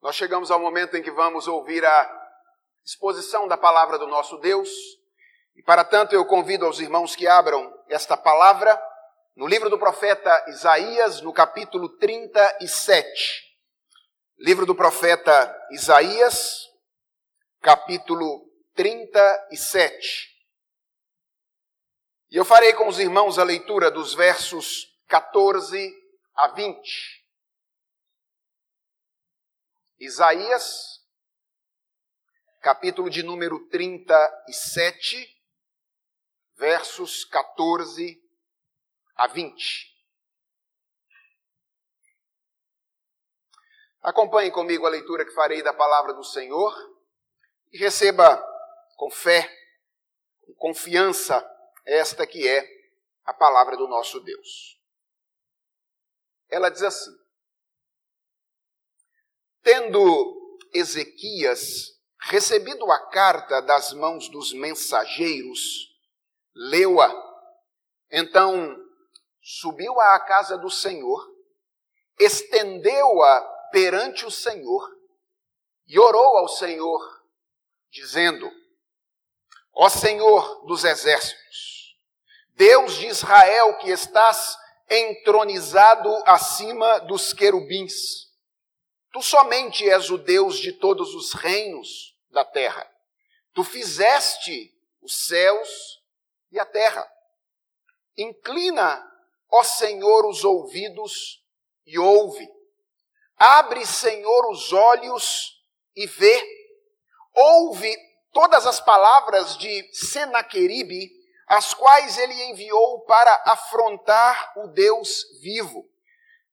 Nós chegamos ao momento em que vamos ouvir a exposição da palavra do nosso Deus. E para tanto eu convido aos irmãos que abram esta palavra no livro do profeta Isaías, no capítulo 37. Livro do profeta Isaías, capítulo 37. E eu farei com os irmãos a leitura dos versos 14 a 20. Isaías, capítulo de número 37, versos 14 a 20. Acompanhe comigo a leitura que farei da palavra do Senhor e receba com fé, com confiança, esta que é a palavra do nosso Deus. Ela diz assim: Tendo Ezequias recebido a carta das mãos dos mensageiros, leu-a. Então subiu à casa do Senhor, estendeu-a perante o Senhor e orou ao Senhor, dizendo: Ó Senhor dos exércitos, Deus de Israel que estás entronizado acima dos querubins, Tu somente és o Deus de todos os reinos da terra. Tu fizeste os céus e a terra. Inclina, ó Senhor, os ouvidos e ouve. Abre, Senhor, os olhos e vê. Ouve todas as palavras de Senaqueribe, as quais ele enviou para afrontar o Deus vivo.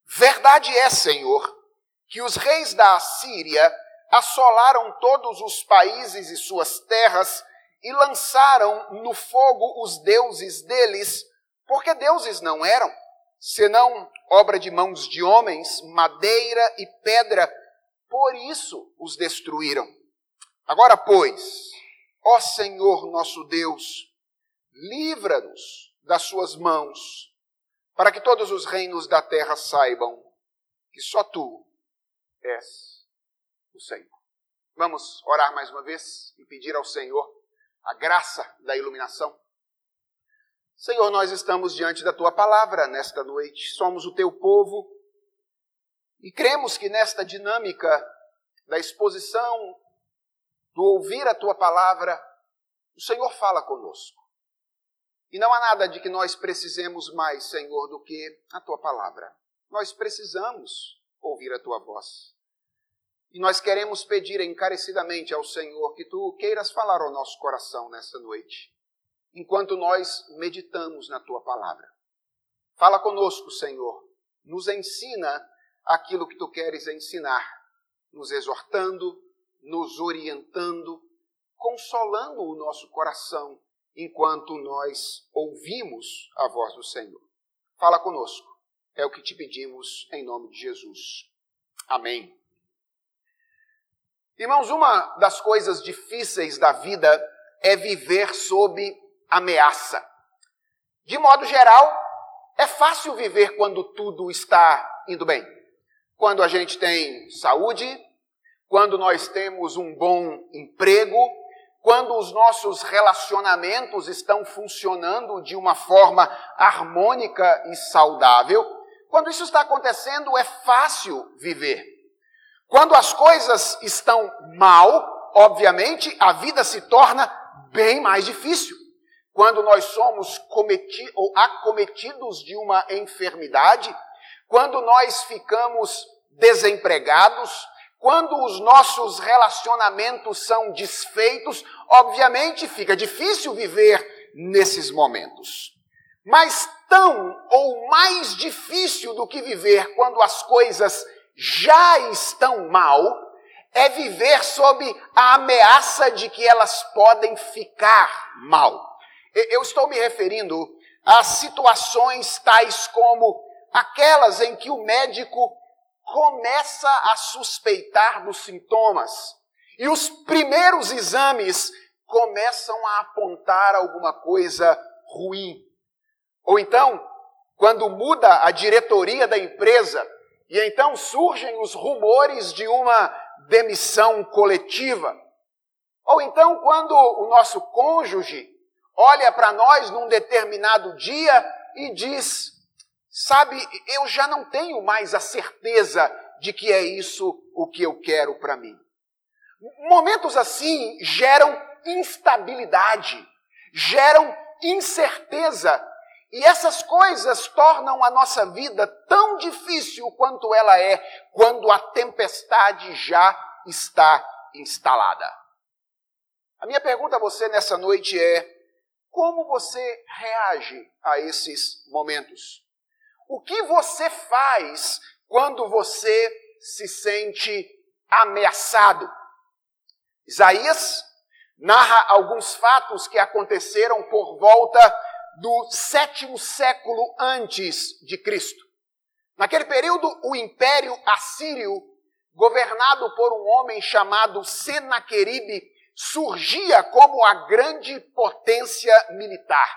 Verdade é, Senhor, que os reis da Assíria assolaram todos os países e suas terras e lançaram no fogo os deuses deles, porque deuses não eram, senão obra de mãos de homens, madeira e pedra, por isso os destruíram. Agora, pois, ó Senhor nosso Deus, livra-nos das suas mãos, para que todos os reinos da terra saibam que só tu és o Senhor. Vamos orar mais uma vez e pedir ao Senhor a graça da iluminação. Senhor, nós estamos diante da tua palavra nesta noite, somos o teu povo e cremos que nesta dinâmica da exposição, do ouvir a tua palavra, o Senhor fala conosco. E não há nada de que nós precisemos mais, Senhor, do que a tua palavra. Nós precisamos ouvir a tua voz. E nós queremos pedir encarecidamente ao Senhor que tu queiras falar ao nosso coração nessa noite, enquanto nós meditamos na tua palavra. Fala conosco, Senhor. Nos ensina aquilo que tu queres ensinar, nos exortando, nos orientando, consolando o nosso coração enquanto nós ouvimos a voz do Senhor. Fala conosco. É o que te pedimos em nome de Jesus. Amém. Irmãos, uma das coisas difíceis da vida é viver sob ameaça. De modo geral, é fácil viver quando tudo está indo bem. Quando a gente tem saúde, quando nós temos um bom emprego, quando os nossos relacionamentos estão funcionando de uma forma harmônica e saudável. Quando isso está acontecendo, é fácil viver. Quando as coisas estão mal, obviamente, a vida se torna bem mais difícil. Quando nós somos ou acometidos de uma enfermidade, quando nós ficamos desempregados, quando os nossos relacionamentos são desfeitos, obviamente fica difícil viver nesses momentos. Mas tão ou mais difícil do que viver quando as coisas já estão mal é viver sob a ameaça de que elas podem ficar mal. Eu estou me referindo a situações tais como aquelas em que o médico começa a suspeitar dos sintomas e os primeiros exames começam a apontar alguma coisa ruim. Ou então, quando muda a diretoria da empresa e então surgem os rumores de uma demissão coletiva. Ou então, quando o nosso cônjuge olha para nós num determinado dia e diz: Sabe, eu já não tenho mais a certeza de que é isso o que eu quero para mim. Momentos assim geram instabilidade, geram incerteza, e essas coisas tornam a nossa vida tão difícil quanto ela é quando a tempestade já está instalada. A minha pergunta a você nessa noite é: como você reage a esses momentos? O que você faz quando você se sente ameaçado? Isaías narra alguns fatos que aconteceram por volta do sétimo século antes de Cristo. Naquele período, o Império Assírio, governado por um homem chamado Senaqueribe, surgia como a grande potência militar.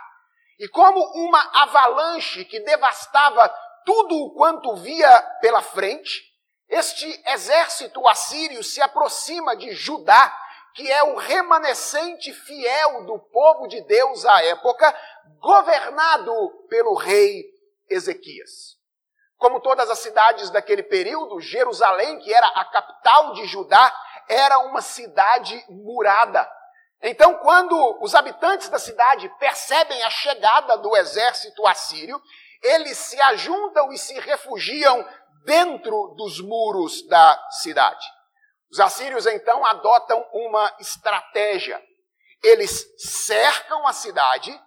E como uma avalanche que devastava tudo o quanto via pela frente, este exército assírio se aproxima de Judá, que é o remanescente fiel do povo de Deus à época, governado pelo rei Ezequias. Como todas as cidades daquele período, Jerusalém, que era a capital de Judá, era uma cidade murada. Então, quando os habitantes da cidade percebem a chegada do exército assírio, eles se ajuntam e se refugiam dentro dos muros da cidade. Os assírios então adotam uma estratégia. Eles cercam a cidade,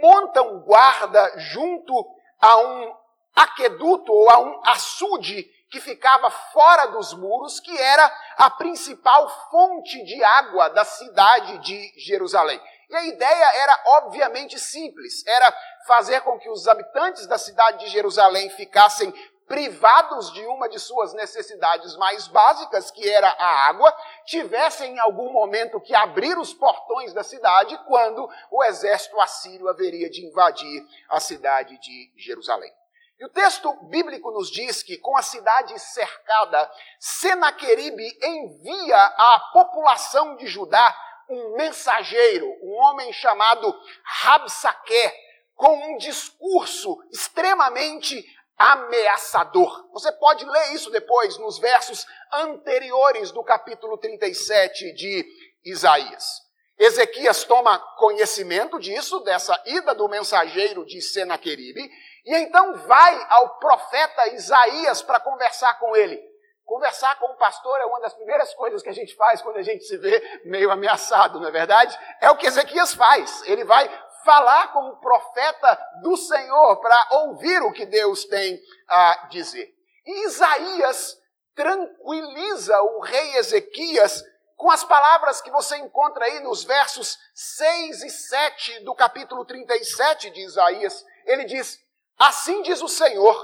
montam guarda junto a um aqueduto ou a um açude que ficava fora dos muros, que era a principal fonte de água da cidade de Jerusalém. E a ideia era obviamente simples, era fazer com que os habitantes da cidade de Jerusalém ficassem privados de uma de suas necessidades mais básicas, que era a água, tivessem em algum momento que abrir os portões da cidade quando o exército assírio haveria de invadir a cidade de Jerusalém. E o texto bíblico nos diz que, com a cidade cercada, Senaqueribe envia à população de Judá um mensageiro, um homem chamado Rabsaque, com um discurso extremamente ameaçador. Você pode ler isso depois nos versos anteriores do capítulo 37 de Isaías. Ezequias toma conhecimento disso, dessa ida do mensageiro de Senaqueribe, e então vai ao profeta Isaías para conversar com ele. Conversar com o pastor é uma das primeiras coisas que a gente faz quando a gente se vê meio ameaçado, não é verdade? É o que Ezequias faz. Ele vai falar com o profeta do Senhor para ouvir o que Deus tem a dizer. E Isaías tranquiliza o rei Ezequias com as palavras que você encontra aí nos versos 6 e 7 do capítulo 37 de Isaías. Ele diz: Assim diz o Senhor: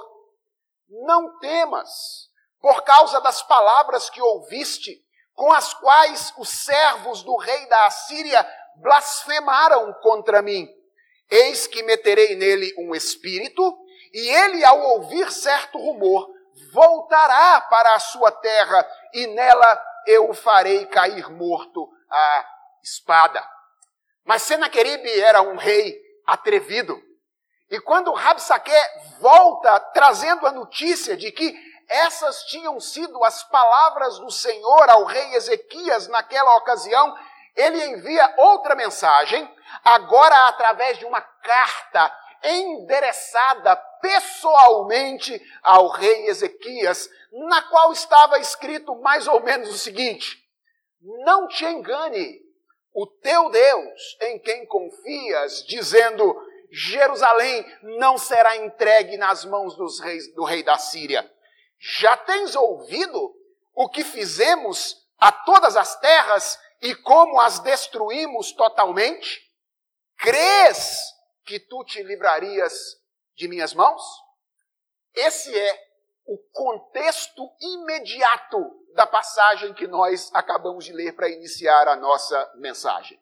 Não temas, por causa das palavras que ouviste, com as quais os servos do rei da Assíria blasfemaram contra mim. Eis que meterei nele um espírito, e ele, ao ouvir certo rumor, voltará para a sua terra, e nela eu o farei cair morto à espada. Mas Senaqueribe era um rei atrevido. E quando Rabsaque volta trazendo a notícia de que essas tinham sido as palavras do Senhor ao rei Ezequias naquela ocasião, ele envia outra mensagem, agora através de uma carta endereçada pessoalmente ao rei Ezequias, na qual estava escrito mais ou menos o seguinte: Não te engane, o teu Deus em quem confias, dizendo: Jerusalém não será entregue nas mãos dos reis, do rei da Síria. Já tens ouvido o que fizemos a todas as terras e como as destruímos totalmente? Crês que tu te livrarias de minhas mãos? Esse é o contexto imediato da passagem que nós acabamos de ler para iniciar a nossa mensagem.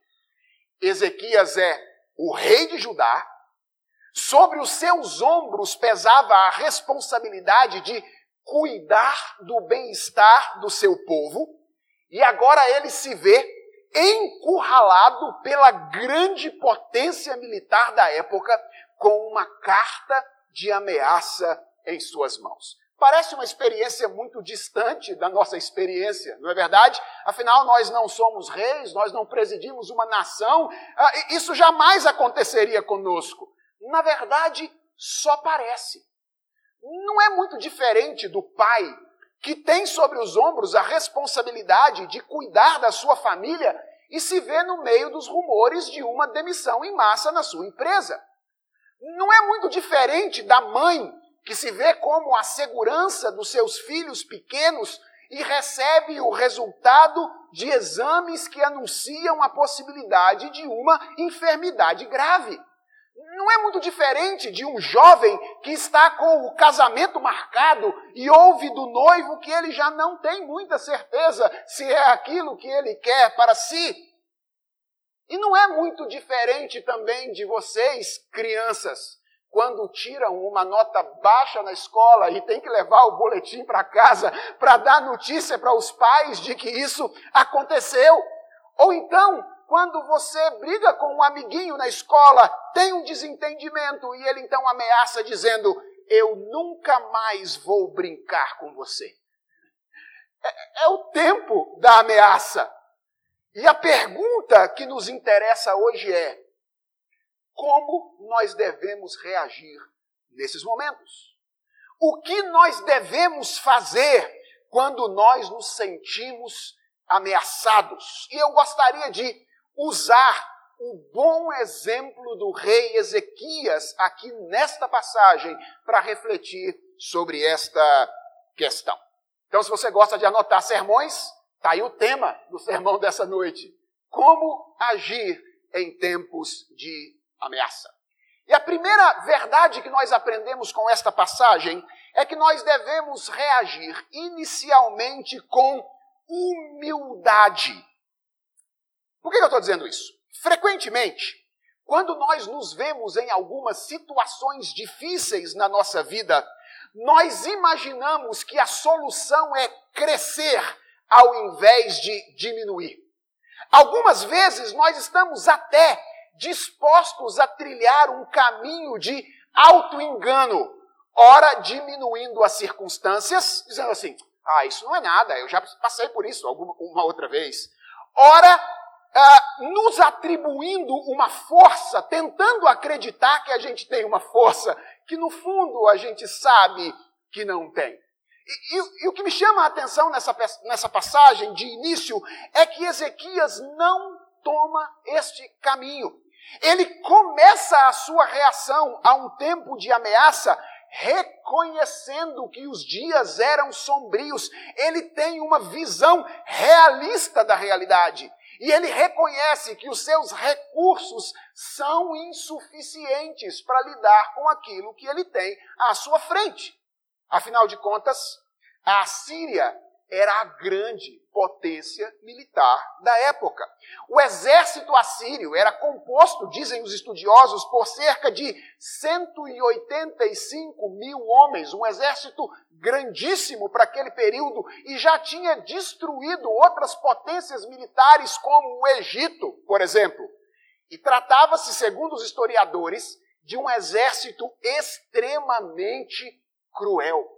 Ezequias é o rei de Judá, sobre os seus ombros pesava a responsabilidade de cuidar do bem-estar do seu povo, e agora ele se vê encurralado pela grande potência militar da época com uma carta de ameaça em suas mãos. Parece uma experiência muito distante da nossa experiência, não é verdade? Afinal, nós não somos reis, nós não presidimos uma nação, ah, isso jamais aconteceria conosco. Na verdade, só parece. Não é muito diferente do pai que tem sobre os ombros a responsabilidade de cuidar da sua família e se vê no meio dos rumores de uma demissão em massa na sua empresa. Não é muito diferente da mãe que se vê como a segurança dos seus filhos pequenos e recebe o resultado de exames que anunciam a possibilidade de uma enfermidade grave. Não é muito diferente de um jovem que está com o casamento marcado e ouve do noivo que ele já não tem muita certeza se é aquilo que ele quer para si. E não é muito diferente também de vocês, crianças, quando tiram uma nota baixa na escola e tem que levar o boletim para casa para dar notícia para os pais de que isso aconteceu. Ou então, quando você briga com um amiguinho na escola, tem um desentendimento e ele então ameaça dizendo: Eu nunca mais vou brincar com você. É, é o tempo da ameaça. E a pergunta que nos interessa hoje é: como nós devemos reagir nesses momentos? O que nós devemos fazer quando nós nos sentimos ameaçados? E eu gostaria de usar o bom exemplo do rei Ezequias aqui nesta passagem para refletir sobre esta questão. Então, se você gosta de anotar sermões, está aí o tema do sermão dessa noite: Como agir em tempos de ameaça. E a primeira verdade que nós aprendemos com esta passagem é que nós devemos reagir inicialmente com humildade. Por que eu estou dizendo isso? Frequentemente, quando nós nos vemos em algumas situações difíceis na nossa vida, nós imaginamos que a solução é crescer ao invés de diminuir. Algumas vezes nós estamos até dispostos a trilhar um caminho de auto-engano, ora diminuindo as circunstâncias, dizendo assim: ah, isso não é nada, eu já passei por isso alguma uma outra vez. Ora, ah, nos atribuindo uma força, tentando acreditar que a gente tem uma força que no fundo a gente sabe que não tem. E, e, e, o que me chama a atenção nessa, nessa passagem de início é que Ezequias não toma este caminho. Ele começa a sua reação a um tempo de ameaça reconhecendo que os dias eram sombrios. Ele tem uma visão realista da realidade. E ele reconhece que os seus recursos são insuficientes para lidar com aquilo que ele tem à sua frente. Afinal de contas, a Síria era a grande potência militar da época. O exército assírio era composto, dizem os estudiosos, por cerca de 185 mil homens, um exército grandíssimo para aquele período, e já tinha destruído outras potências militares, como o Egito, por exemplo. E tratava-se, segundo os historiadores, de um exército extremamente cruel.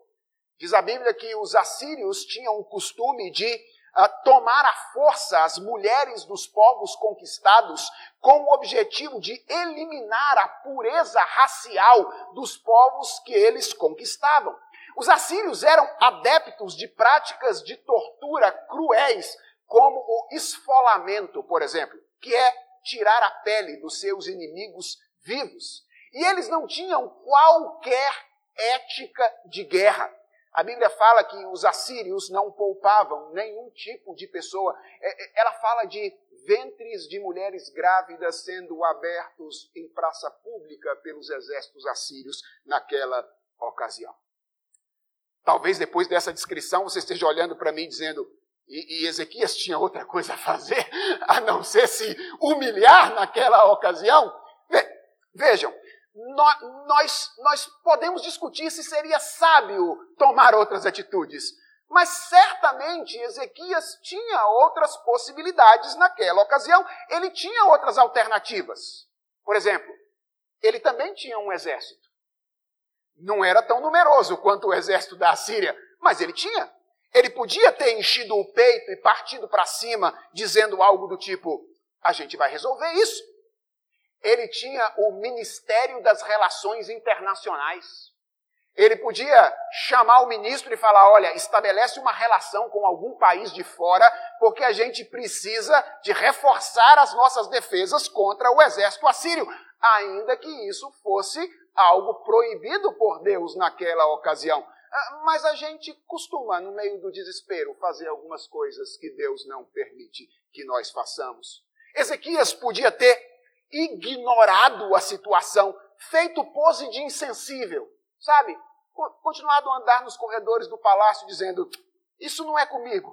Diz a Bíblia que os assírios tinham o costume de tomar à força as mulheres dos povos conquistados com o objetivo de eliminar a pureza racial dos povos que eles conquistavam. Os assírios eram adeptos de práticas de tortura cruéis, como o esfolamento, por exemplo, que é tirar a pele dos seus inimigos vivos. E eles não tinham qualquer ética de guerra. A Bíblia fala que os assírios não poupavam nenhum tipo de pessoa. É, é, ela fala de ventres de mulheres grávidas sendo abertos em praça pública pelos exércitos assírios naquela ocasião. Talvez depois dessa descrição você esteja olhando para mim dizendo: e, Ezequias tinha outra coisa a fazer a não ser se humilhar naquela ocasião? Vejam, nós, nós podemos discutir se seria sábio tomar outras atitudes. Mas certamente Ezequias tinha outras possibilidades naquela ocasião, ele tinha outras alternativas. Por exemplo, ele também tinha um exército. Não era tão numeroso quanto o exército da Assíria, mas ele tinha. Ele podia ter enchido o peito e partido para cima, dizendo algo do tipo: a gente vai resolver isso. Ele tinha o Ministério das Relações Internacionais. Ele podia chamar o ministro e falar: olha, estabelece uma relação com algum país de fora, porque a gente precisa de reforçar as nossas defesas contra o exército assírio, ainda que isso fosse algo proibido por Deus naquela ocasião. Ah, mas a gente costuma, no meio do desespero, fazer algumas coisas que Deus não permite que nós façamos. Ezequias podia ter ignorado a situação, feito pose de insensível, sabe? continuado a andar nos corredores do palácio dizendo: Isso não é comigo.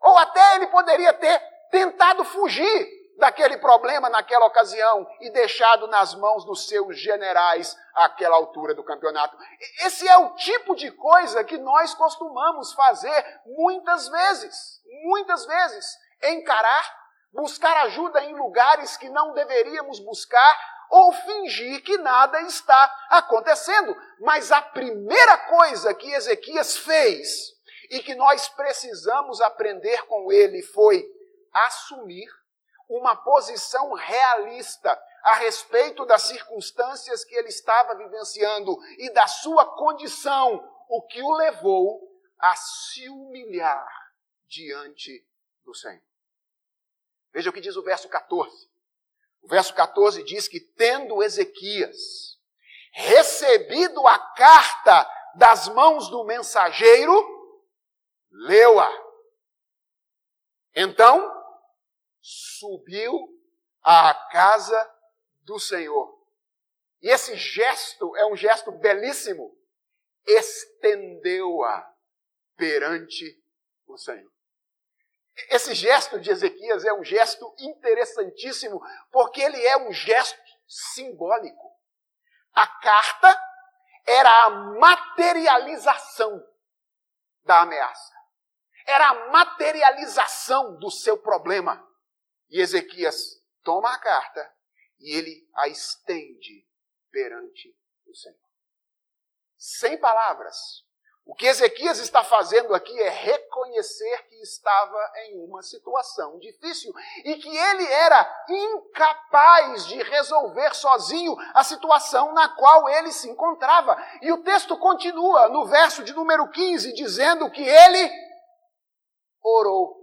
Ou até ele poderia ter tentado fugir daquele problema naquela ocasião e deixado nas mãos dos seus generais àquela altura do campeonato. Esse é o tipo de coisa que nós costumamos fazer muitas vezes, muitas vezes, encarar, buscar ajuda em lugares que não deveríamos buscar ou fingir que nada está acontecendo. Mas a primeira coisa que Ezequias fez e que nós precisamos aprender com ele foi assumir uma posição realista a respeito das circunstâncias que ele estava vivenciando e da sua condição, o que o levou a se humilhar diante do Senhor. Veja o que diz o verso 14. O verso 14 diz que, tendo Ezequias recebido a carta das mãos do mensageiro, leu-a. Então, subiu à casa do Senhor. E esse gesto é um gesto belíssimo. Estendeu-a perante o Senhor. Esse gesto de Ezequias é um gesto interessantíssimo, porque ele é um gesto simbólico. A carta era a materialização da ameaça. Era a materialização do seu problema. E Ezequias toma a carta e ele a estende perante o Senhor. Sem palavras, o que Ezequias está fazendo aqui é reconhecer que estava em uma situação difícil e que ele era incapaz de resolver sozinho a situação na qual ele se encontrava. E o texto continua no verso de número 15, dizendo que ele orou.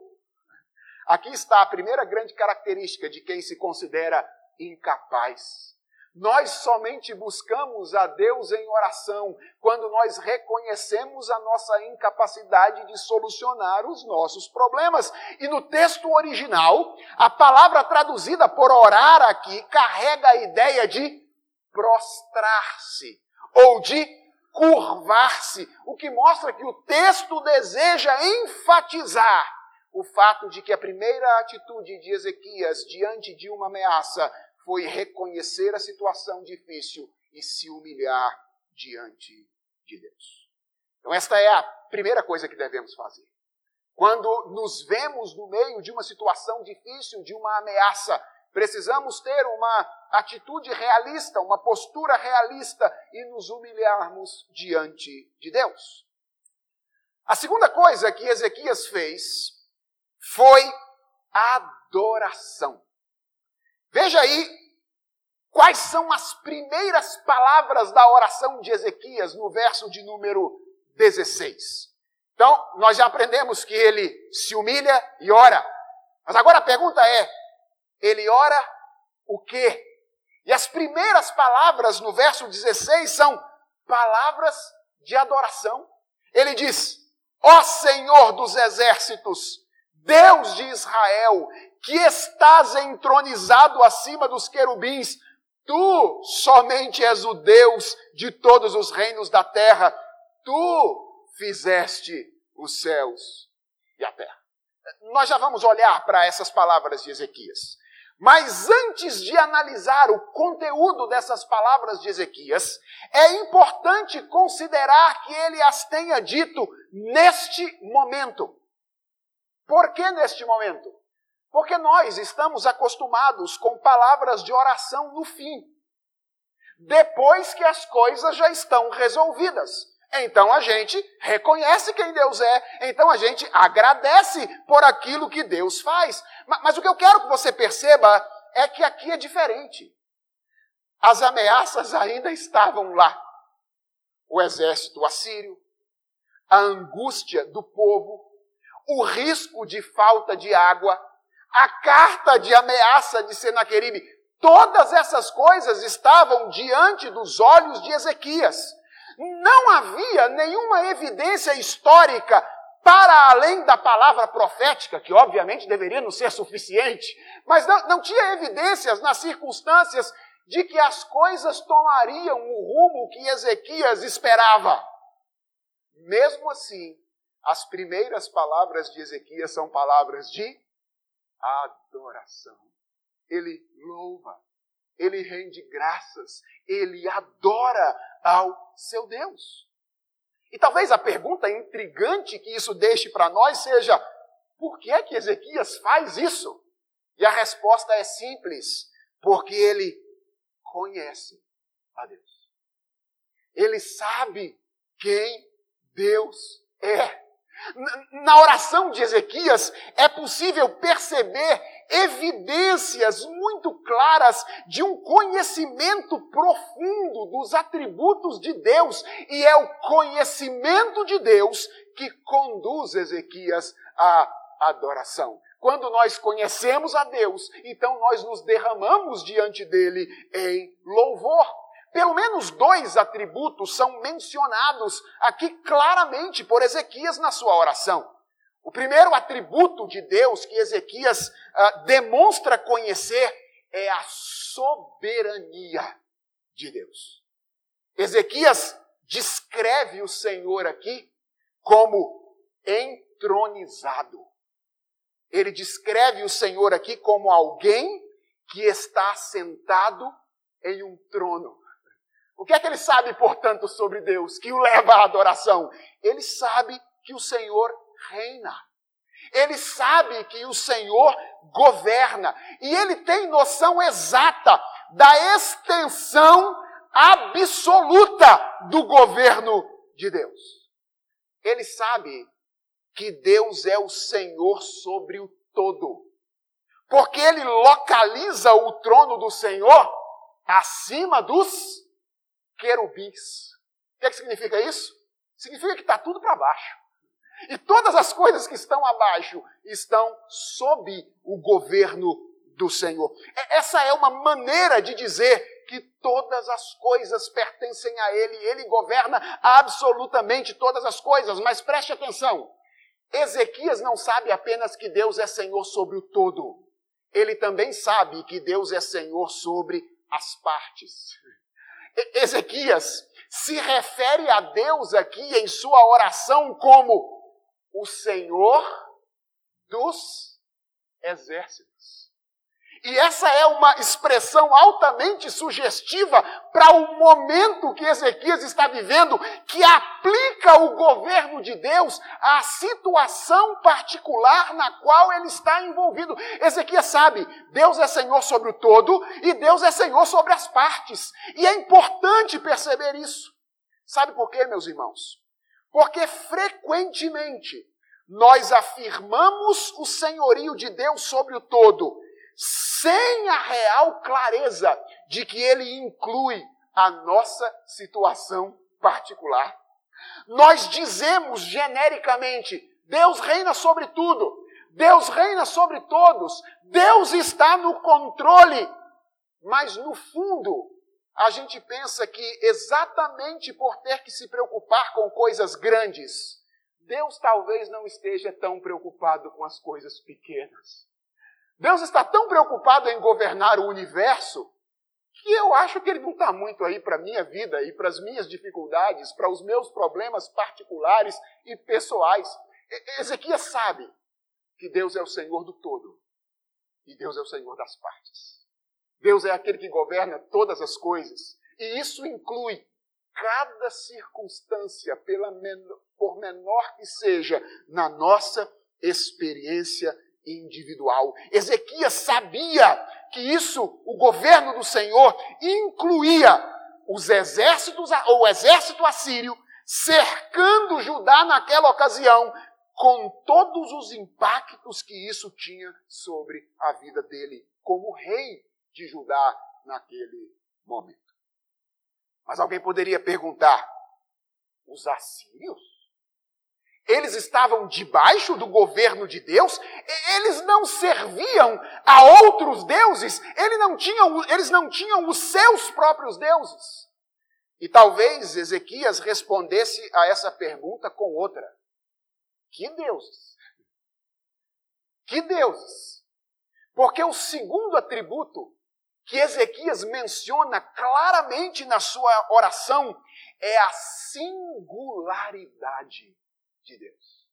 Aqui está a primeira grande característica de quem se considera incapaz. Nós somente buscamos a Deus em oração quando nós reconhecemos a nossa incapacidade de solucionar os nossos problemas. E no texto original, a palavra traduzida por orar aqui carrega a ideia de prostrar-se ou de curvar-se, o que mostra que o texto deseja enfatizar o fato de que a primeira atitude de Ezequias diante de uma ameaça foi reconhecer a situação difícil e se humilhar diante de Deus. Então, esta é a primeira coisa que devemos fazer. Quando nos vemos no meio de uma situação difícil, de uma ameaça, precisamos ter uma atitude realista, uma postura realista e nos humilharmos diante de Deus. A segunda coisa que Ezequias fez foi adoração. Veja aí quais são as primeiras palavras da oração de Ezequias no verso de número 16. Então, nós já aprendemos que ele se humilha e ora. Mas agora a pergunta é: ele ora o quê? E as primeiras palavras no verso 16 são palavras de adoração. Ele diz: Ó Senhor dos exércitos, Deus de Israel, que estás entronizado acima dos querubins, tu somente és o Deus de todos os reinos da terra, tu fizeste os céus e a terra. Nós já vamos olhar para essas palavras de Ezequias. Mas antes de analisar o conteúdo dessas palavras de Ezequias, é importante considerar que ele as tenha dito neste momento. Por que neste momento? Porque nós estamos acostumados com palavras de oração no fim, depois que as coisas já estão resolvidas. Então a gente reconhece quem Deus é, então a gente agradece por aquilo que Deus faz. Mas, o que eu quero que você perceba é que aqui é diferente. As ameaças ainda estavam lá. O exército assírio, a angústia do povo, o risco de falta de água, a carta de ameaça de Senaqueribe, todas essas coisas estavam diante dos olhos de Ezequias. Não havia nenhuma evidência histórica para além da palavra profética, que obviamente deveria não ser suficiente, mas não, não tinha evidências nas circunstâncias de que as coisas tomariam o rumo que Ezequias esperava. Mesmo assim, as primeiras palavras de Ezequias são palavras de adoração. Ele louva, ele rende graças, ele adora ao seu Deus. E talvez a pergunta intrigante que isso deixe para nós seja: por que é que Ezequias faz isso? E a resposta é simples: porque ele conhece a Deus. Ele sabe quem Deus é. Na oração de Ezequias é possível perceber evidências muito claras de um conhecimento profundo dos atributos de Deus, e é o conhecimento de Deus que conduz Ezequias à adoração. Quando nós conhecemos a Deus, então nós nos derramamos diante dele em louvor. Pelo menos dois atributos são mencionados aqui claramente por Ezequias na sua oração. O primeiro atributo de Deus que Ezequias uh, demonstra conhecer é a soberania de Deus. Ezequias descreve o Senhor aqui como entronizado. Ele descreve o Senhor aqui como alguém que está sentado em um trono. O que é que ele sabe, portanto, sobre Deus que o leva à adoração? Ele sabe que o Senhor reina. Ele sabe que o Senhor governa. E ele tem noção exata da extensão absoluta do governo de Deus. Ele sabe que Deus é o Senhor sobre o todo. Porque ele localiza o trono do Senhor acima dos querubins. O que, é que significa isso? Significa que está tudo para baixo. E todas as coisas que estão abaixo estão sob o governo do Senhor. Essa é uma maneira de dizer que todas as coisas pertencem a Ele, Ele governa absolutamente todas as coisas. Mas preste atenção: Ezequias não sabe apenas que Deus é Senhor sobre o todo, ele também sabe que Deus é Senhor sobre as partes. Ezequias se refere a Deus aqui em sua oração como o Senhor dos exércitos. E essa é uma expressão altamente sugestiva para o momento que Ezequias está vivendo, que aplica o governo de Deus à situação particular na qual ele está envolvido. Ezequias sabe, Deus é Senhor sobre o todo e Deus é Senhor sobre as partes. E é importante perceber isso. Sabe por quê, meus irmãos? Porque frequentemente nós afirmamos o senhorio de Deus sobre o todo sem a real clareza de que ele inclui a nossa situação particular. Nós dizemos genericamente: Deus reina sobre tudo, Deus reina sobre todos, Deus está no controle. Mas no fundo, a gente pensa que exatamente por ter que se preocupar com coisas grandes, Deus talvez não esteja tão preocupado com as coisas pequenas. Deus está tão preocupado em governar o universo que eu acho que ele não está muito aí para a minha vida e para as minhas dificuldades, para os meus problemas particulares e pessoais. Ezequias sabe que Deus é o Senhor do todo. E Deus é o Senhor das partes. Deus é aquele que governa todas as coisas. E isso inclui cada circunstância, pela menor, por menor que seja, na nossa experiência individual. Ezequias sabia que isso, o governo do Senhor, incluía os exércitos, ou o exército assírio, cercando Judá naquela ocasião, com todos os impactos que isso tinha sobre a vida dele como rei de Judá naquele momento. Mas alguém poderia perguntar: os assírios? Eles estavam debaixo do governo de Deus, eles não serviam a outros deuses, eles não tinham, eles não tinham os seus próprios deuses. E talvez Ezequias respondesse a essa pergunta com outra: Que deuses? Que deuses? Porque o segundo atributo que Ezequias menciona claramente na sua oração é a singularidade de Deus.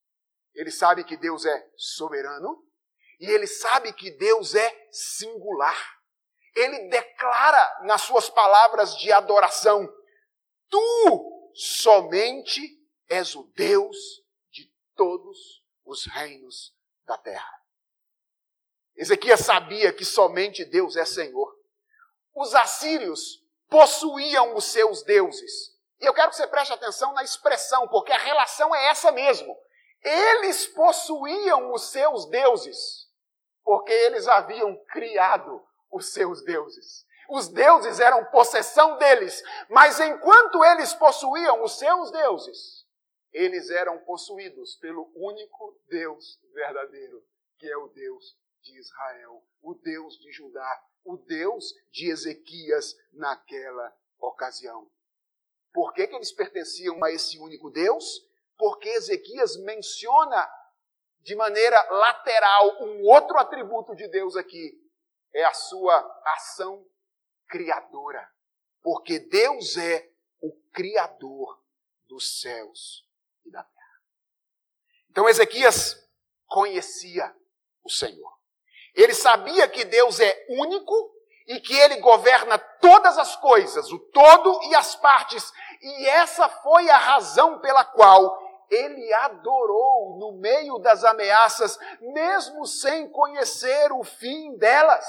Ele sabe que Deus é soberano e ele sabe que Deus é singular. Ele declara nas suas palavras de adoração: Tu somente és o Deus de todos os reinos da terra. Ezequias sabia que somente Deus é Senhor. Os assírios possuíam os seus deuses. E eu quero que você preste atenção na expressão, porque a relação é essa mesmo. Eles possuíam os seus deuses, porque eles haviam criado os seus deuses. Os deuses eram possessão deles, mas enquanto eles possuíam os seus deuses, eles eram possuídos pelo único Deus verdadeiro, que é o Deus de Israel, o Deus de Judá, o Deus de Ezequias naquela ocasião. Por que, que eles pertenciam a esse único Deus? Porque Ezequias menciona de maneira lateral um outro atributo de Deus aqui, é a sua ação criadora. Porque Deus é o criador dos céus e da terra. Então Ezequias conhecia o Senhor. Ele sabia que Deus é único e que ele governa todas as coisas, o todo e as partes. E essa foi a razão pela qual ele adorou no meio das ameaças, mesmo sem conhecer o fim delas.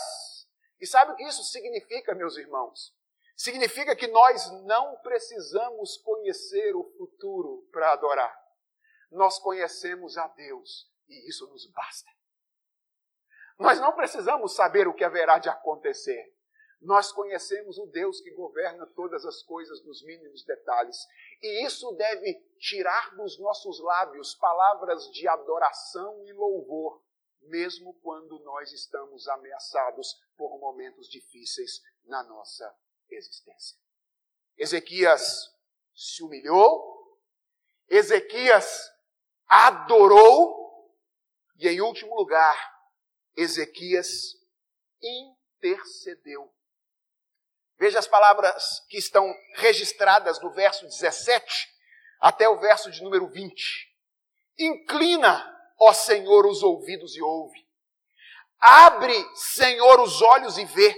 E sabe o que isso significa, meus irmãos? Significa que nós não precisamos conhecer o futuro para adorar. Nós conhecemos a Deus e isso nos basta. Nós não precisamos saber o que haverá de acontecer. Nós conhecemos o Deus que governa todas as coisas nos mínimos detalhes. E isso deve tirar dos nossos lábios palavras de adoração e louvor, mesmo quando nós estamos ameaçados por momentos difíceis na nossa existência. Ezequias se humilhou, Ezequias adorou, e em último lugar, Ezequias intercedeu. Veja as palavras que estão registradas no verso 17 até o verso de número 20. Inclina, ó Senhor, os ouvidos e ouve. Abre, Senhor, os olhos e vê.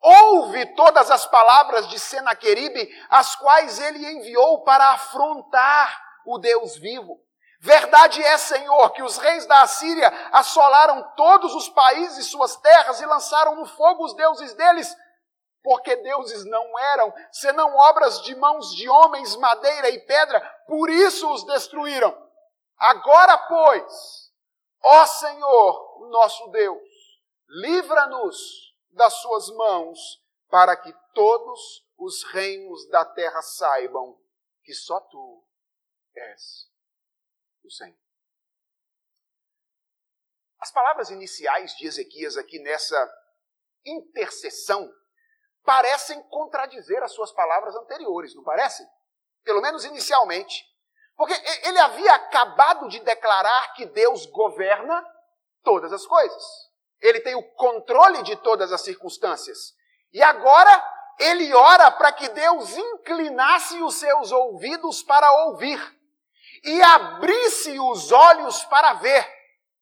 Ouve todas as palavras de Senaqueribe, as quais ele enviou para afrontar o Deus vivo. Verdade é, Senhor, que os reis da Assíria assolaram todos os países suas terras e lançaram no fogo os deuses deles, porque deuses não eram, senão obras de mãos de homens, madeira e pedra, por isso os destruíram. Agora, pois, ó Senhor, nosso Deus, livra-nos das suas mãos, para que todos os reinos da terra saibam que só tu és do Senhor. As palavras iniciais de Ezequias aqui nessa intercessão parecem contradizer as suas palavras anteriores, não parecem? Pelo menos inicialmente. Porque ele havia acabado de declarar que Deus governa todas as coisas. Ele tem o controle de todas as circunstâncias. E agora ele ora para que Deus inclinasse os seus ouvidos para ouvir e abrisse os olhos para ver.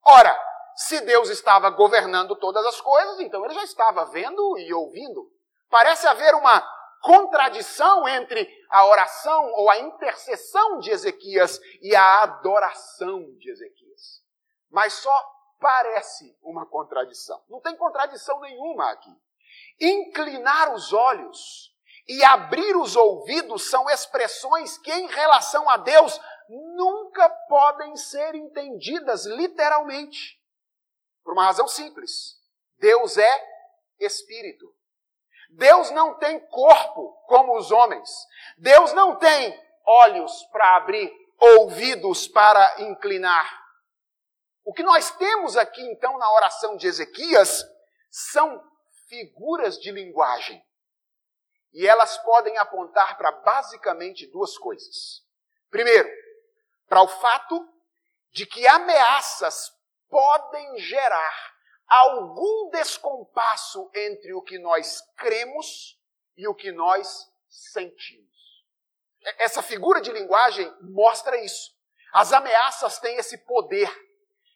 Ora, se Deus estava governando todas as coisas, então ele já estava vendo e ouvindo. Parece haver uma contradição entre a oração ou a intercessão de Ezequias e a adoração de Ezequias. Mas só parece uma contradição. Não tem contradição nenhuma aqui. Inclinar os olhos e abrir os ouvidos são expressões que, em relação a Deus, nunca podem ser entendidas literalmente. Por uma razão simples: Deus é espírito. Deus não tem corpo como os homens. Deus não tem olhos para abrir, ouvidos para inclinar. O que nós temos aqui, então, na oração de Ezequias são figuras de linguagem. E elas podem apontar para basicamente duas coisas. Primeiro, para o fato de que ameaças podem gerar algum descompasso entre o que nós cremos e o que nós sentimos. Essa figura de linguagem mostra isso. As ameaças têm esse poder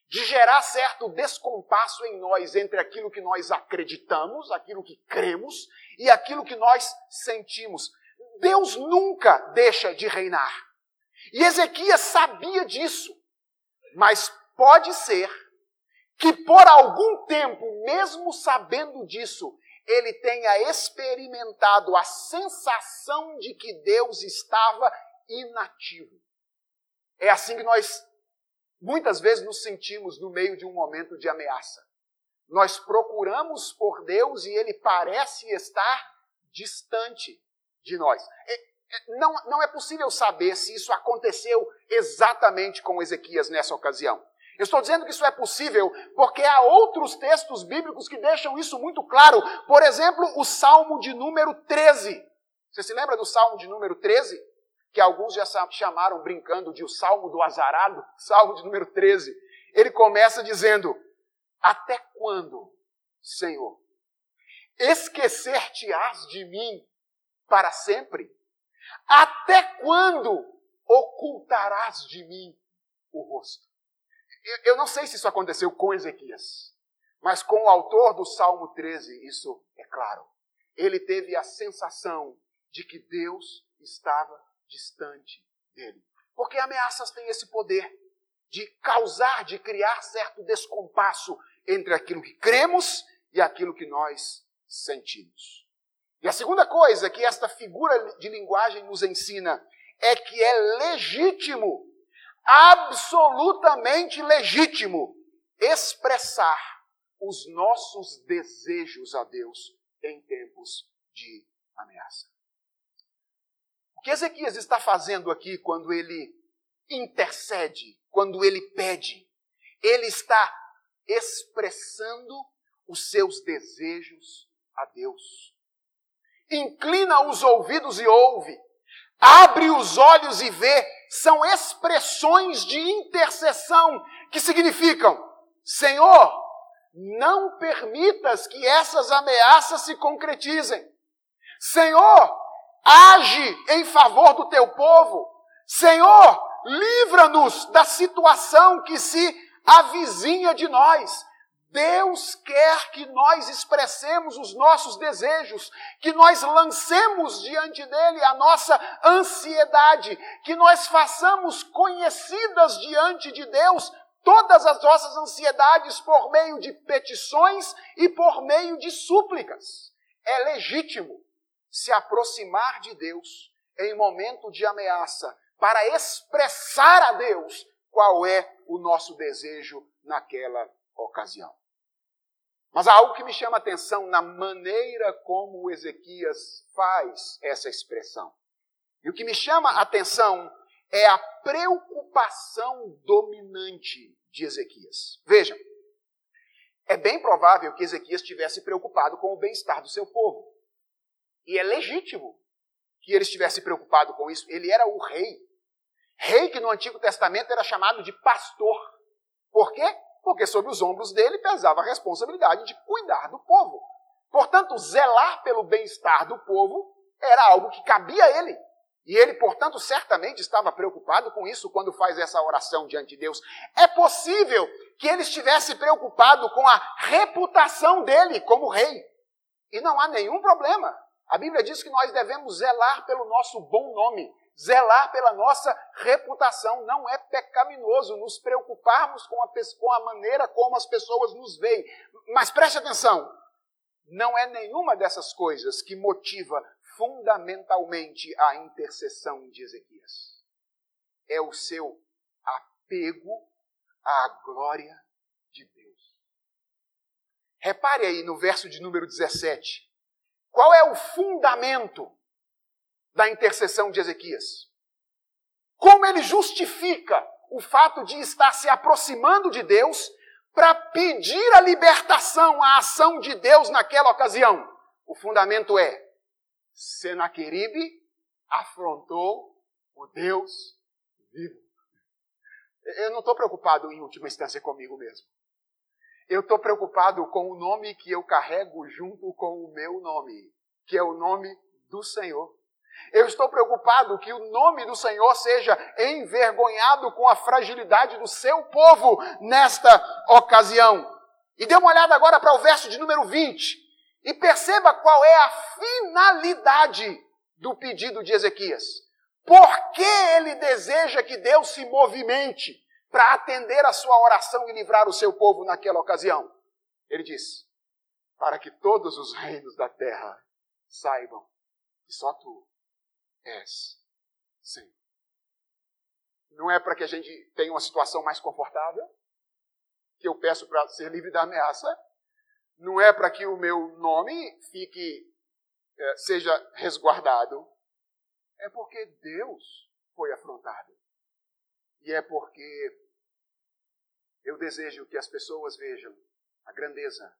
de gerar certo descompasso em nós entre aquilo que nós acreditamos, aquilo que cremos e aquilo que nós sentimos. Deus nunca deixa de reinar. E Ezequias sabia disso. Mas pode ser que por algum tempo, mesmo sabendo disso, ele tenha experimentado a sensação de que Deus estava inativo. É assim que nós muitas vezes nos sentimos no meio de um momento de ameaça. Nós procuramos por Deus e ele parece estar distante de nós. Não, não é possível saber se isso aconteceu exatamente com Ezequias nessa ocasião. Eu estou dizendo que isso é possível porque há outros textos bíblicos que deixam isso muito claro. Por exemplo, o Salmo de número 13. Você se lembra do Salmo de número 13? Que alguns já chamaram brincando de o Salmo do Azarado, Salmo de número 13. Ele começa dizendo: Até quando, Senhor, esquecer-te-ás de mim para sempre? Até quando ocultarás de mim o rosto? Eu não sei se isso aconteceu com Ezequias, mas com o autor do Salmo 13, isso é claro. Ele teve a sensação de que Deus estava distante dele. Porque ameaças têm esse poder de causar, de criar certo descompasso entre aquilo que cremos e aquilo que nós sentimos. E a segunda coisa que esta figura de linguagem nos ensina é que é legítimo absolutamente legítimo expressar os nossos desejos a Deus em tempos de ameaça. O que Ezequias está fazendo aqui quando ele intercede, quando ele pede? Ele está expressando os seus desejos a Deus. Inclina os ouvidos e ouve. Abre os olhos e vê são expressões de intercessão que significam: Senhor, não permitas que essas ameaças se concretizem. Senhor, age em favor do teu povo. Senhor, livra-nos da situação que se avizinha de nós. Deus quer que nós expressemos os nossos desejos, que nós lancemos diante dele a nossa ansiedade, que nós façamos conhecidas diante de Deus todas as nossas ansiedades por meio de petições e por meio de súplicas. É legítimo se aproximar de Deus em momento de ameaça para expressar a Deus qual é o nosso desejo naquela ocasião. Mas há algo que me chama a atenção na maneira como Ezequias faz essa expressão. E o que me chama a atenção é a preocupação dominante de Ezequias. Vejam, é bem provável que Ezequias estivesse preocupado com o bem-estar do seu povo. E é legítimo que ele estivesse preocupado com isso. Ele era o rei. Rei que no Antigo Testamento era chamado de pastor. Por quê? Porque sobre os ombros dele pesava a responsabilidade de cuidar do povo. Portanto, zelar pelo bem-estar do povo era algo que cabia a ele. E ele, portanto, certamente estava preocupado com isso quando faz essa oração diante de Deus. É possível que ele estivesse preocupado com a reputação dele como rei. E não há nenhum problema. A Bíblia diz que nós devemos zelar pelo nosso bom nome, zelar pela nossa reputação. Não é pecaminoso nos preocuparmos com a, com a maneira como as pessoas nos veem. Mas preste atenção: não é nenhuma dessas coisas que motiva fundamentalmente a intercessão de Ezequias. É o seu apego à glória de Deus. Repare aí no verso de número 17. Qual é o fundamento da intercessão de Ezequias? Como ele justifica o fato de estar se aproximando de Deus para pedir a libertação, a ação de Deus naquela ocasião? O fundamento é: Senaqueribe afrontou o Deus vivo. Eu não estou preocupado em última instância comigo mesmo. Eu estou preocupado com o nome que eu carrego junto com o meu nome, que é o nome do Senhor. Eu estou preocupado que o nome do Senhor seja envergonhado com a fragilidade do seu povo nesta ocasião. E dê uma olhada agora para o verso de número 20 e perceba qual é a finalidade do pedido de Ezequias. Por que ele deseja que Deus se movimente para atender a sua oração e livrar o seu povo naquela ocasião? Ele diz: para que todos os reinos da terra saibam que só tu és Senhor. Não é para que a gente tenha uma situação mais confortável, que eu peço para ser livre da ameaça. Não é para que o meu nome fique, é, seja resguardado. É porque Deus foi afrontado. E é porque eu desejo que as pessoas vejam a grandeza,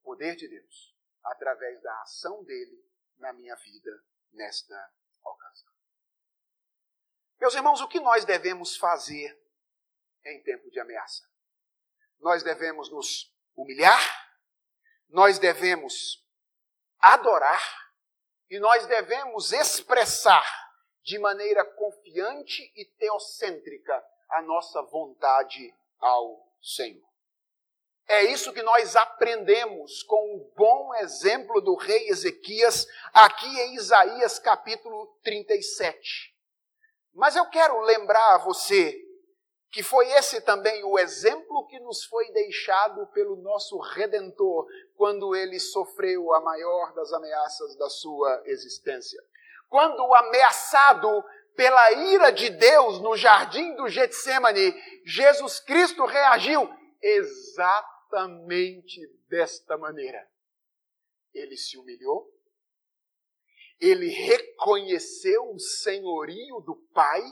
o poder de Deus, através da ação dele na minha vida nesta Meus irmãos, o que nós devemos fazer em tempo de ameaça? Nós devemos nos humilhar, nós devemos adorar e nós devemos expressar de maneira confiante e teocêntrica a nossa vontade ao Senhor. É isso que nós aprendemos com o bom exemplo do rei Ezequias aqui em Isaías capítulo 37. Mas eu quero lembrar a você que foi esse também o exemplo que nos foi deixado pelo nosso redentor quando ele sofreu a maior das ameaças da sua existência. Quando ameaçado pela ira de Deus no jardim do Getsemane, Jesus Cristo reagiu exatamente exatamente desta maneira. Ele se humilhou, ele reconheceu o senhorio do Pai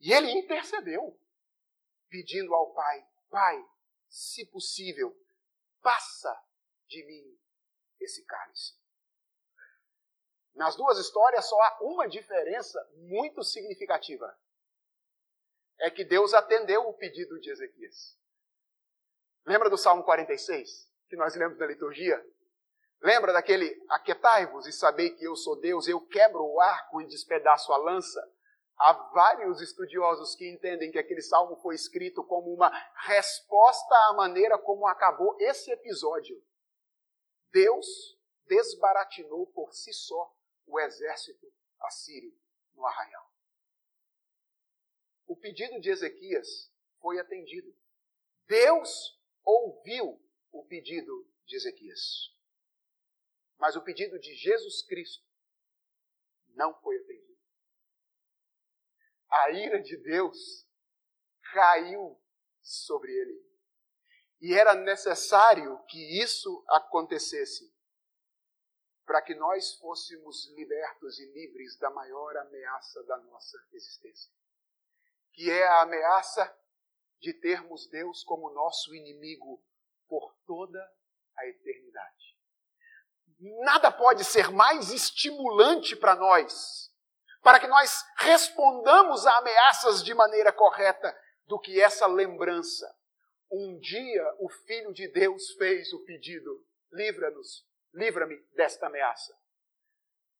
e ele intercedeu, pedindo ao Pai: Pai, se possível, passa de mim esse cálice. Nas duas histórias só há uma diferença muito significativa. É que Deus atendeu o pedido de Ezequias. Lembra do Salmo 46, que nós lemos na liturgia? Lembra daquele aquetai-vos e sabei que eu sou Deus, eu quebro o arco e despedaço a lança? Há vários estudiosos que entendem que aquele salmo foi escrito como uma resposta à maneira como acabou esse episódio. Deus desbaratinou por si só o exército assírio no arraial. O pedido de Ezequias foi atendido. Deus ouviu o pedido de Ezequias. Mas o pedido de Jesus Cristo não foi atendido. A ira de Deus caiu sobre ele. E era necessário que isso acontecesse para que nós fôssemos libertos e livres da maior ameaça da nossa existência, que é a ameaça de termos Deus como nosso inimigo por toda a eternidade. Nada pode ser mais estimulante para nós, para que nós respondamos a ameaças de maneira correta, do que essa lembrança. Um dia o Filho de Deus fez o pedido: livra-nos, livra-me desta ameaça.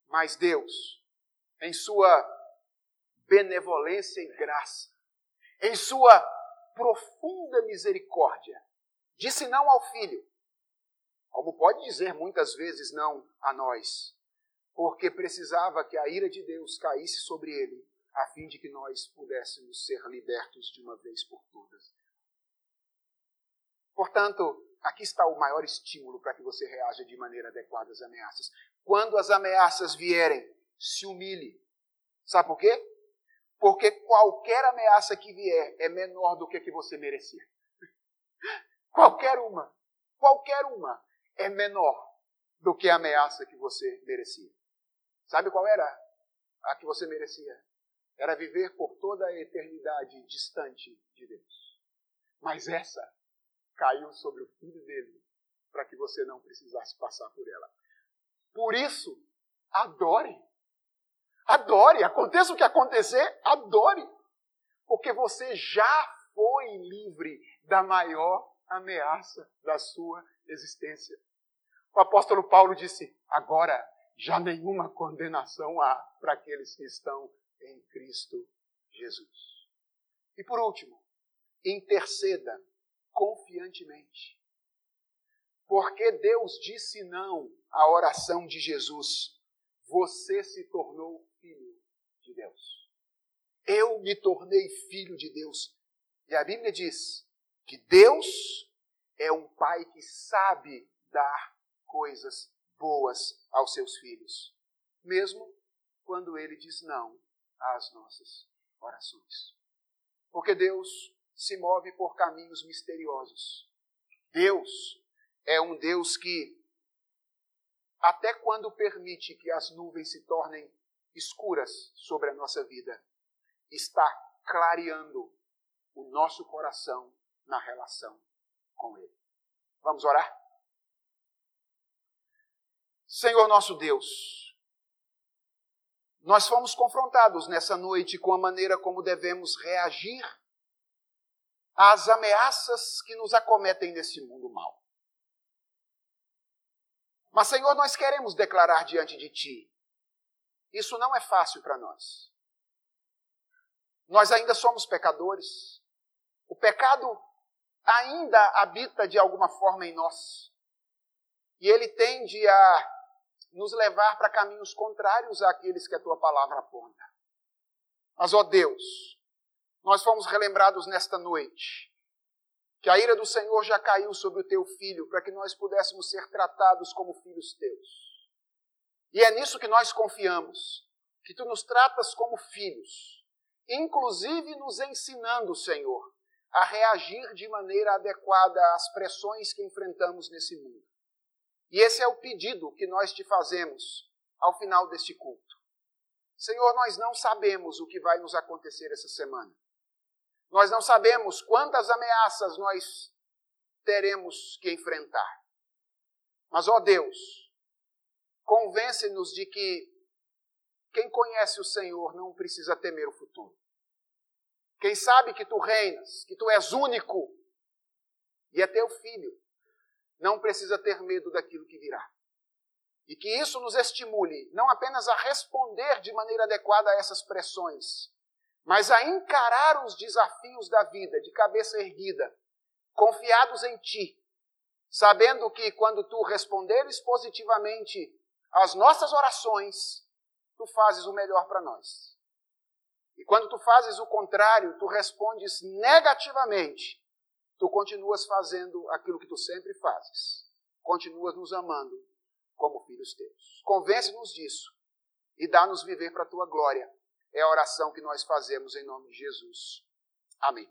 Mas Deus, em sua benevolência e graça, em sua profunda misericórdia, disse não ao filho, como pode dizer muitas vezes não a nós, porque precisava que a ira de Deus caísse sobre ele, a fim de que nós pudéssemos ser libertos de uma vez por todas. Portanto, aqui está o maior estímulo para que você reaja de maneira adequada às ameaças. Quando as ameaças vierem, se humilhe. Sabe por quê? Porque qualquer ameaça que vier é menor do que a que você merecia. Qualquer uma, qualquer uma é menor do que a ameaça que você merecia. Sabe qual era a que você merecia? Era viver por toda a eternidade distante de Deus. Mas essa caiu sobre o filho dele para que você não precisasse passar por ela. Por isso, adore. Adore. Aconteça o que acontecer, adore. Porque você já foi livre da maior ameaça da sua existência. O apóstolo Paulo disse: agora já nenhuma condenação há para aqueles que estão em Cristo Jesus. E por último, interceda confiantemente. Porque Deus disse não à oração de Jesus, você se tornou Deus. Eu me tornei filho de Deus. E a Bíblia diz que Deus é um pai que sabe dar coisas boas aos seus filhos, mesmo quando ele diz não às nossas orações. Porque Deus se move por caminhos misteriosos. Deus é um Deus que, até quando permite que as nuvens se tornem escuras sobre a nossa vida, está clareando o nosso coração na relação com Ele. Vamos orar? Senhor nosso Deus, nós fomos confrontados nessa noite com a maneira como devemos reagir às ameaças que nos acometem nesse mundo mal. Mas, Senhor, nós queremos declarar diante de Ti. Isso não é fácil para nós. Nós ainda somos pecadores. O pecado ainda habita de alguma forma em nós. E ele tende a nos levar para caminhos contrários àqueles que a tua palavra aponta. Mas, ó Deus, nós fomos relembrados nesta noite que a ira do Senhor já caiu sobre o teu filho para que nós pudéssemos ser tratados como filhos teus. E é nisso que nós confiamos, que tu nos tratas como filhos, inclusive nos ensinando, Senhor, a reagir de maneira adequada às pressões que enfrentamos nesse mundo. E esse é o pedido que nós te fazemos ao final deste culto. Senhor, nós não sabemos o que vai nos acontecer essa semana. Nós não sabemos quantas ameaças nós teremos que enfrentar. Mas, ó Deus, convence-nos de que quem conhece o Senhor não precisa temer o futuro. Quem sabe que tu reinas, que tu és único e é teu filho, não precisa ter medo daquilo que virá. E que isso nos estimule não apenas a responder de maneira adequada a essas pressões, mas a encarar os desafios da vida de cabeça erguida, confiados em Ti, sabendo que quando Tu responderes positivamente às nossas orações, Tu fazes o melhor para nós. E quando Tu fazes o contrário, Tu respondes negativamente, tu continuas fazendo aquilo que tu sempre fazes. Continuas nos amando como filhos teus. Convence-nos disso e dá-nos viver para a tua glória. É a oração que nós fazemos em nome de Jesus. Amém.